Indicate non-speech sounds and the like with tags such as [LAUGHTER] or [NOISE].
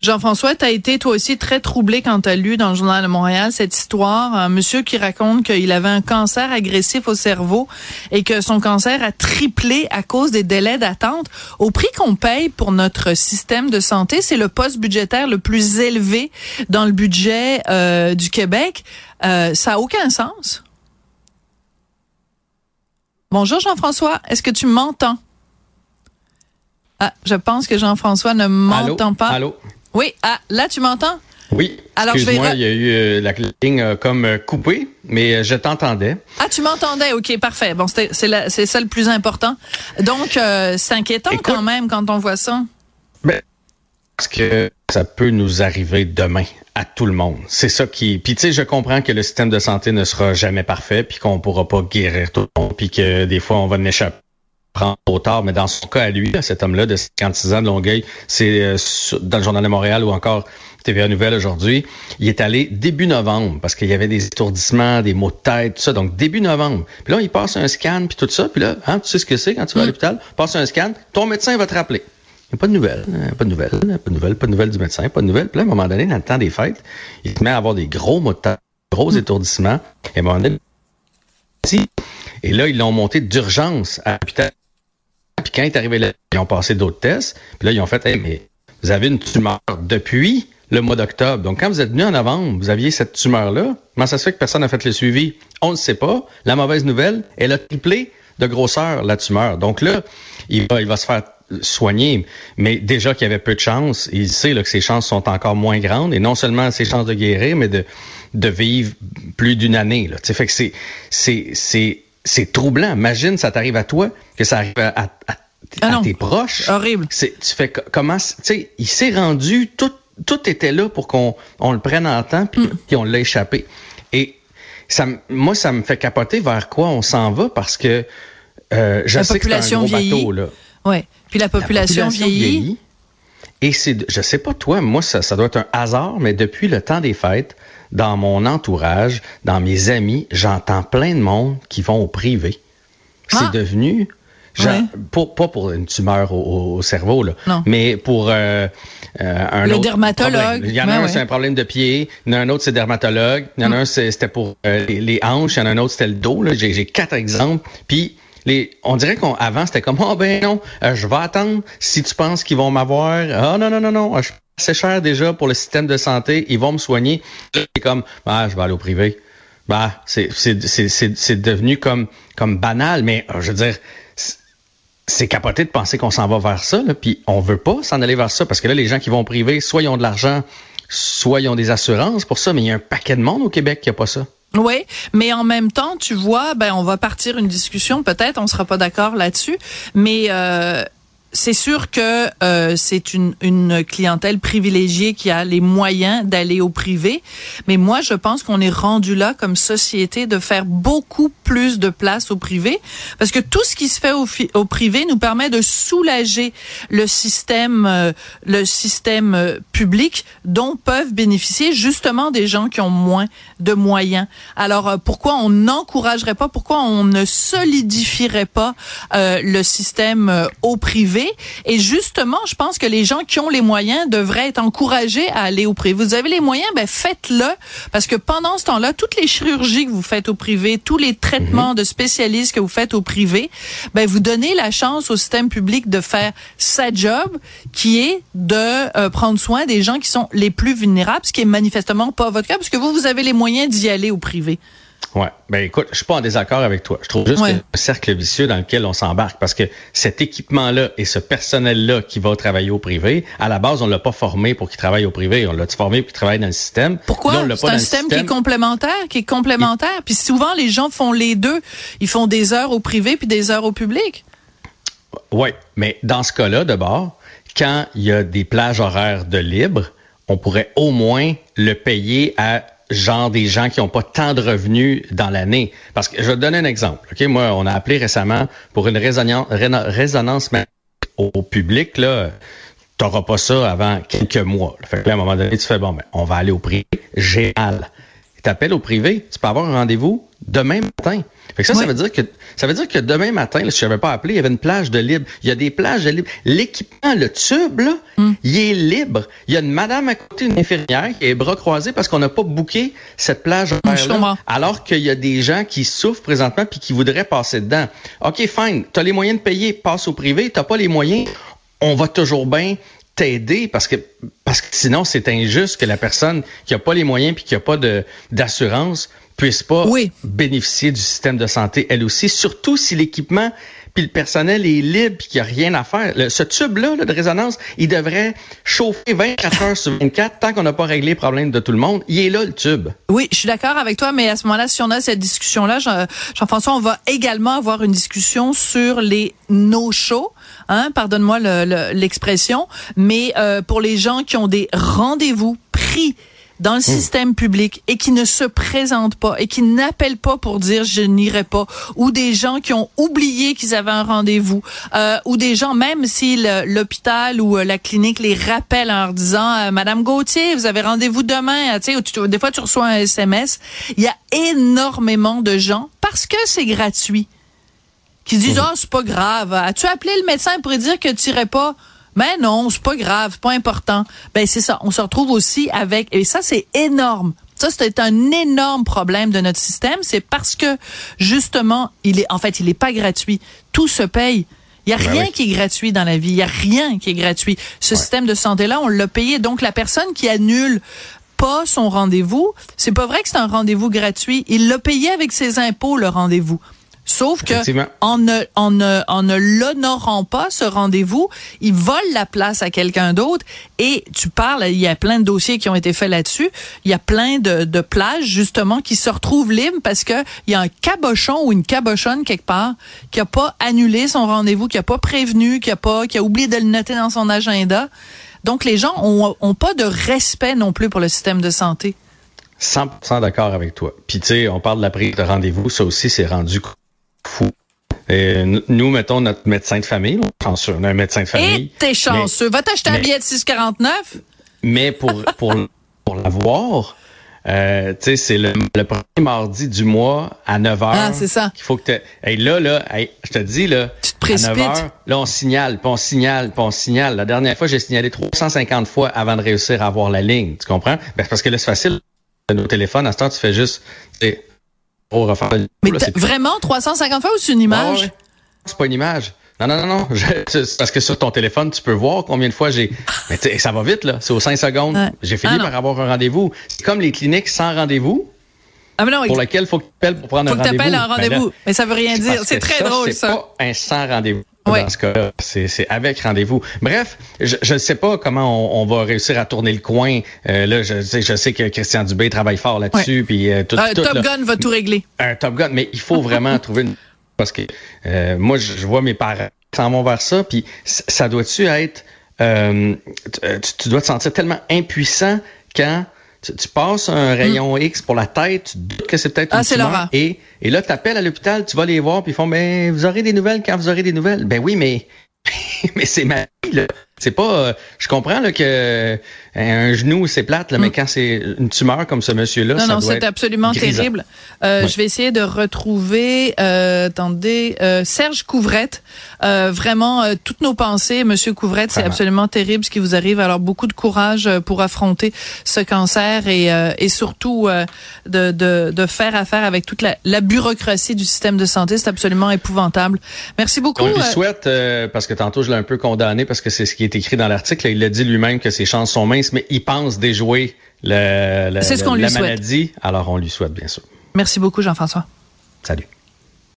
Jean-François, tu as été toi aussi très troublé quand tu as lu dans le Journal de Montréal cette histoire, un monsieur qui raconte qu'il avait un cancer agressif au cerveau et que son cancer a triplé à cause des délais d'attente. Au prix qu'on paye pour notre système de santé, c'est le poste budgétaire le plus élevé dans le budget euh, du Québec. Euh, ça a aucun sens. Bonjour Jean-François, est-ce que tu m'entends? Ah, je pense que Jean-François ne m'entend pas. Allô? Oui, ah, là, tu m'entends? Oui. Alors, Excuse-moi, il y a eu euh, la ligne euh, comme euh, coupée, mais je t'entendais. Ah, tu m'entendais, ok, parfait. Bon, c'est c'est ça le plus important. Donc, c'est inquiétant quand même quand on voit ça. Ben, parce que ça peut nous arriver demain à tout le monde. C'est ça qui. Puis tu sais, je comprends que le système de santé ne sera jamais parfait, puis qu'on pourra pas guérir tout le monde, puis que des fois on va en échapper prendre trop tard, mais dans son cas à lui, cet homme-là de 56 ans de Longueuil, c'est euh, dans le Journal de Montréal ou encore TVA Nouvelle aujourd'hui, il est allé début novembre parce qu'il y avait des étourdissements, des maux de tête, tout ça. Donc début novembre. Puis là, il passe un scan puis tout ça. Puis là, hein, tu sais ce que c'est quand tu vas à mm. l'hôpital, passe un scan, ton médecin va te rappeler. Il n'y a pas de nouvelles, hein, pas de nouvelles, pas de nouvelles, pas de nouvelles du médecin, pas de nouvelles. Puis là, à un moment donné, dans le temps des fêtes, il se met à avoir des gros maux de tête, gros mm. étourdissements. Et à un moment donné, et là, ils l'ont monté d'urgence à l'hôpital quand est arrivé là, ils ont passé d'autres tests. Puis là, ils ont fait, hey, mais vous avez une tumeur depuis le mois d'octobre. Donc, quand vous êtes venu en novembre, vous aviez cette tumeur-là. Comment ça se fait que personne n'a fait le suivi? On ne sait pas. La mauvaise nouvelle, elle a triplé de grosseur, la tumeur. Donc là, il va, il va se faire soigner, mais déjà qu'il y avait peu de chances, il sait là, que ses chances sont encore moins grandes, et non seulement ses chances de guérir, mais de, de vivre plus d'une année. Là. Fait que c'est, c'est, troublant. Imagine, ça t'arrive à toi, que ça arrive à, ah tes proches. Horrible. tu fais comment, tu sais, il s'est rendu, tout, tout était là pour qu'on on le prenne en temps, puis, mm. on l'a échappé. Et ça, moi, ça me fait capoter vers quoi on s'en va parce que euh, je sais que c'est un gros bateau, là. Ouais. Puis la population, vieillit. Et c'est, je sais pas toi, moi, ça, ça doit être un hasard, mais depuis le temps des fêtes, dans mon entourage, dans mes amis, j'entends plein de monde qui vont au privé. C'est ah! devenu pas pour une tumeur au, cerveau, là, mais pour euh, euh, un Le autre dermatologue. Il y en a un, c'est un problème de pied. Il y en a un autre, c'est dermatologue. Il y en a mm. un, c'était pour euh, les, hanches. Il y en a un autre, c'était le dos. J'ai quatre exemples. Puis les, on dirait qu'avant, c'était comme, oh ben non, je vais attendre si tu penses qu'ils vont m'avoir. Ah non, non, non, non, je c'est cher déjà pour le système de santé, ils vont me soigner. C'est comme, ah, je vais aller au privé. Bah, c'est devenu comme, comme banal, mais euh, je veux dire, c'est capoté de penser qu'on s'en va vers ça, puis on veut pas s'en aller vers ça, parce que là, les gens qui vont privé, soit ils ont de l'argent, soit ils ont des assurances pour ça, mais il y a un paquet de monde au Québec qui a pas ça. Oui, mais en même temps, tu vois, ben on va partir une discussion, peut-être, on sera pas d'accord là-dessus, mais euh, c'est sûr que euh, c'est une, une clientèle privilégiée qui a les moyens d'aller au privé, mais moi je pense qu'on est rendu là comme société de faire beaucoup plus de place au privé, parce que tout ce qui se fait au, au privé nous permet de soulager le système, euh, le système euh, public dont peuvent bénéficier justement des gens qui ont moins de moyens. Alors pourquoi on n'encouragerait pas, pourquoi on ne solidifierait pas le système au privé? Et justement, je pense que les gens qui ont les moyens devraient être encouragés à aller au privé. Vous avez les moyens, ben faites-le, parce que pendant ce temps-là, toutes les chirurgies que vous faites au privé, tous les traitements mhm. de spécialistes que vous faites au privé, ben vous donnez la chance au système public de faire sa job, qui est de euh, prendre soin des gens qui sont les plus vulnérables, ce qui est manifestement pas votre cas, parce que vous, vous avez les moyens d'y aller au privé. Ouais. Ben écoute, je suis pas en désaccord avec toi. Je trouve juste que c'est un cercle vicieux dans lequel on s'embarque parce que cet équipement-là et ce personnel-là qui va travailler au privé, à la base, on l'a pas formé pour qu'il travaille au privé. On l'a formé pour qu'il travaille dans le système? Pourquoi? C'est un système, qui est complémentaire, qui est complémentaire. Puis souvent, les gens font les deux. Ils font des heures au privé puis des heures au public. Oui, mais dans ce cas-là, d'abord, quand il y a des plages horaires de libre, on pourrait au moins le payer à genre des gens qui n'ont pas tant de revenus dans l'année. Parce que je vais te donner un exemple. Ok, moi, on a appelé récemment pour une résonance, résonance au public là. T'auras pas ça avant quelques mois. Fait que à un moment donné, tu fais bon, ben, on va aller au privé. Génial. T'appelles au privé, tu peux avoir un rendez-vous demain matin. Fait que ça, ça veut dire que ça veut dire que demain matin, là, si je n'avais pas appelé, il y avait une plage de libre. Il y a des plages de libre. L'équipement, le tube, là, hmm. il est libre. Il y a une madame à côté, une infirmière, qui est bras croisés parce qu'on n'a pas booké cette plage là alors qu'il y a des gens qui souffrent présentement puis qui voudraient passer dedans. OK, fine. Tu as les moyens de payer, passe au privé. Tu pas les moyens, on va toujours bien t'aider parce que parce que sinon c'est injuste que la personne qui a pas les moyens puis qui a pas de d'assurance puisse pas bénéficier du système de santé elle aussi, surtout si l'équipement puis le personnel est libre puis qu'il n'y a rien à faire. ce tube-là de résonance, il devrait chauffer 24 heures sur 24 tant qu'on n'a pas réglé les problèmes de tout le monde. Il est là, le tube. Oui, je suis d'accord avec toi, mais à ce moment-là, si on a cette discussion-là, Jean-François, on va également avoir une discussion sur les no-shows. Hein, pardonne-moi l'expression, mais euh, pour les gens qui ont des rendez-vous pris dans le hmm. système public et qui ne se présentent pas et qui n'appellent pas pour dire je n'irai pas, ou des gens qui ont oublié qu'ils avaient un rendez-vous, euh, ou des gens même si l'hôpital ou euh, la clinique les rappelle en leur disant euh, Madame Gauthier, vous avez rendez-vous demain, tu sais, des fois tu reçois un SMS. Il y a énormément de gens parce que c'est gratuit qui disent oh c'est pas grave. As-tu appelé le médecin pour dire que tu irais pas? Mais non, c'est pas grave, c'est pas important. Ben c'est ça, on se retrouve aussi avec et ça c'est énorme. Ça c'est un énorme problème de notre système, c'est parce que justement, il est en fait, il est pas gratuit. Tout se paye. Il y a ben rien qui est gratuit dans la vie, il y a rien qui est gratuit. Ce système de santé là, on l'a payé donc la personne qui annule pas son rendez-vous, c'est pas vrai que c'est un rendez-vous gratuit, il l'a payé avec ses impôts le rendez-vous. Sauf que en ne, en ne, en ne l'honorant pas ce rendez-vous, il vole la place à quelqu'un d'autre. Et tu parles, il y a plein de dossiers qui ont été faits là-dessus. Il y a plein de, de plages justement qui se retrouvent libres parce que il y a un cabochon ou une cabochonne quelque part qui a pas annulé son rendez-vous, qui a pas prévenu, qui a pas, qui a oublié de le noter dans son agenda. Donc les gens ont, ont pas de respect non plus pour le système de santé. 100% d'accord avec toi. Puis tu sais, on parle de la prise de rendez-vous, ça aussi c'est rendu fou. Et nous, mettons notre médecin de famille, on a un médecin de famille. Et t'es chanceux. Va t'acheter un billet de 6,49. Mais pour, pour, pour l'avoir, euh, tu sais, c'est le, premier mardi du mois à 9 h. Ah, c'est ça. Qu'il faut que tu. Hey, là, là, je te dis, là. Tu te précipites. À 9 heures, là, on signale, puis on signale, puis on signale. La dernière fois, j'ai signalé 350 fois avant de réussir à avoir la ligne. Tu comprends? Ben, parce que là, c'est facile. Nos téléphones, à ce temps, tu fais juste, mais vraiment 350 fois ou c'est une image? C'est pas une image. Non, non, non, non. parce que sur ton téléphone, tu peux voir combien de fois j'ai. Mais ça va vite, là. C'est aux 5 secondes. J'ai fini ah, par avoir un rendez-vous. C'est comme les cliniques sans rendez-vous. Ah, mais non, pour lequel il faut que tu appelles pour prendre un rendez-vous. Faut que tu appelles un ben rendez-vous. mais ça veut rien dire. C'est très drôle, ça. C'est pas un sans rendez-vous. Dans ce cas-là, c'est avec rendez-vous. Bref, je ne sais pas comment on, va réussir à tourner le coin. Euh, là, je, je sais que Christian Dubé travaille fort là-dessus. Puis euh, tout, un Top Gun va tout régler. Un Top Gun, mais il faut vraiment [LAUGHS] trouver une parce que euh, moi, je, vois mes parents s'en vont vers ça. Puis ça doit-tu être, tu, tu dois te sentir tellement impuissant quand tu, passes un rayon mm. X pour la tête, tu doutes que c'est peut-être ah, une tumeur, et, et là, tu appelles à l'hôpital, tu vas les voir, puis ils font, ben, vous aurez des nouvelles quand vous aurez des nouvelles. Ben oui, mais, [LAUGHS] mais c'est ma vie, là. C'est pas, euh, je comprends là, que un genou c'est plate, là, mais mm. quand c'est une tumeur comme ce monsieur-là, non, non, c'est absolument terrible. Euh, Je vais essayer de retrouver, euh, attendez, euh, Serge Couvrette. vraiment, toutes nos pensées, Monsieur Couvrette, c'est absolument terrible ce qui vous arrive. Alors beaucoup de courage pour affronter ce cancer et, et surtout de, de, de, faire affaire avec toute la, la bureaucratie du système de santé. C'est absolument épouvantable. Merci beaucoup. On lui souhaite, parce que tantôt je l'ai un peu condamné parce que c'est ce qui est écrit dans l'article. Il a dit lui-même que ses chances sont minces, mais il pense déjouer le, la maladie. Alors, on lui souhaite, bien sûr. Merci beaucoup, Jean-François. Salut.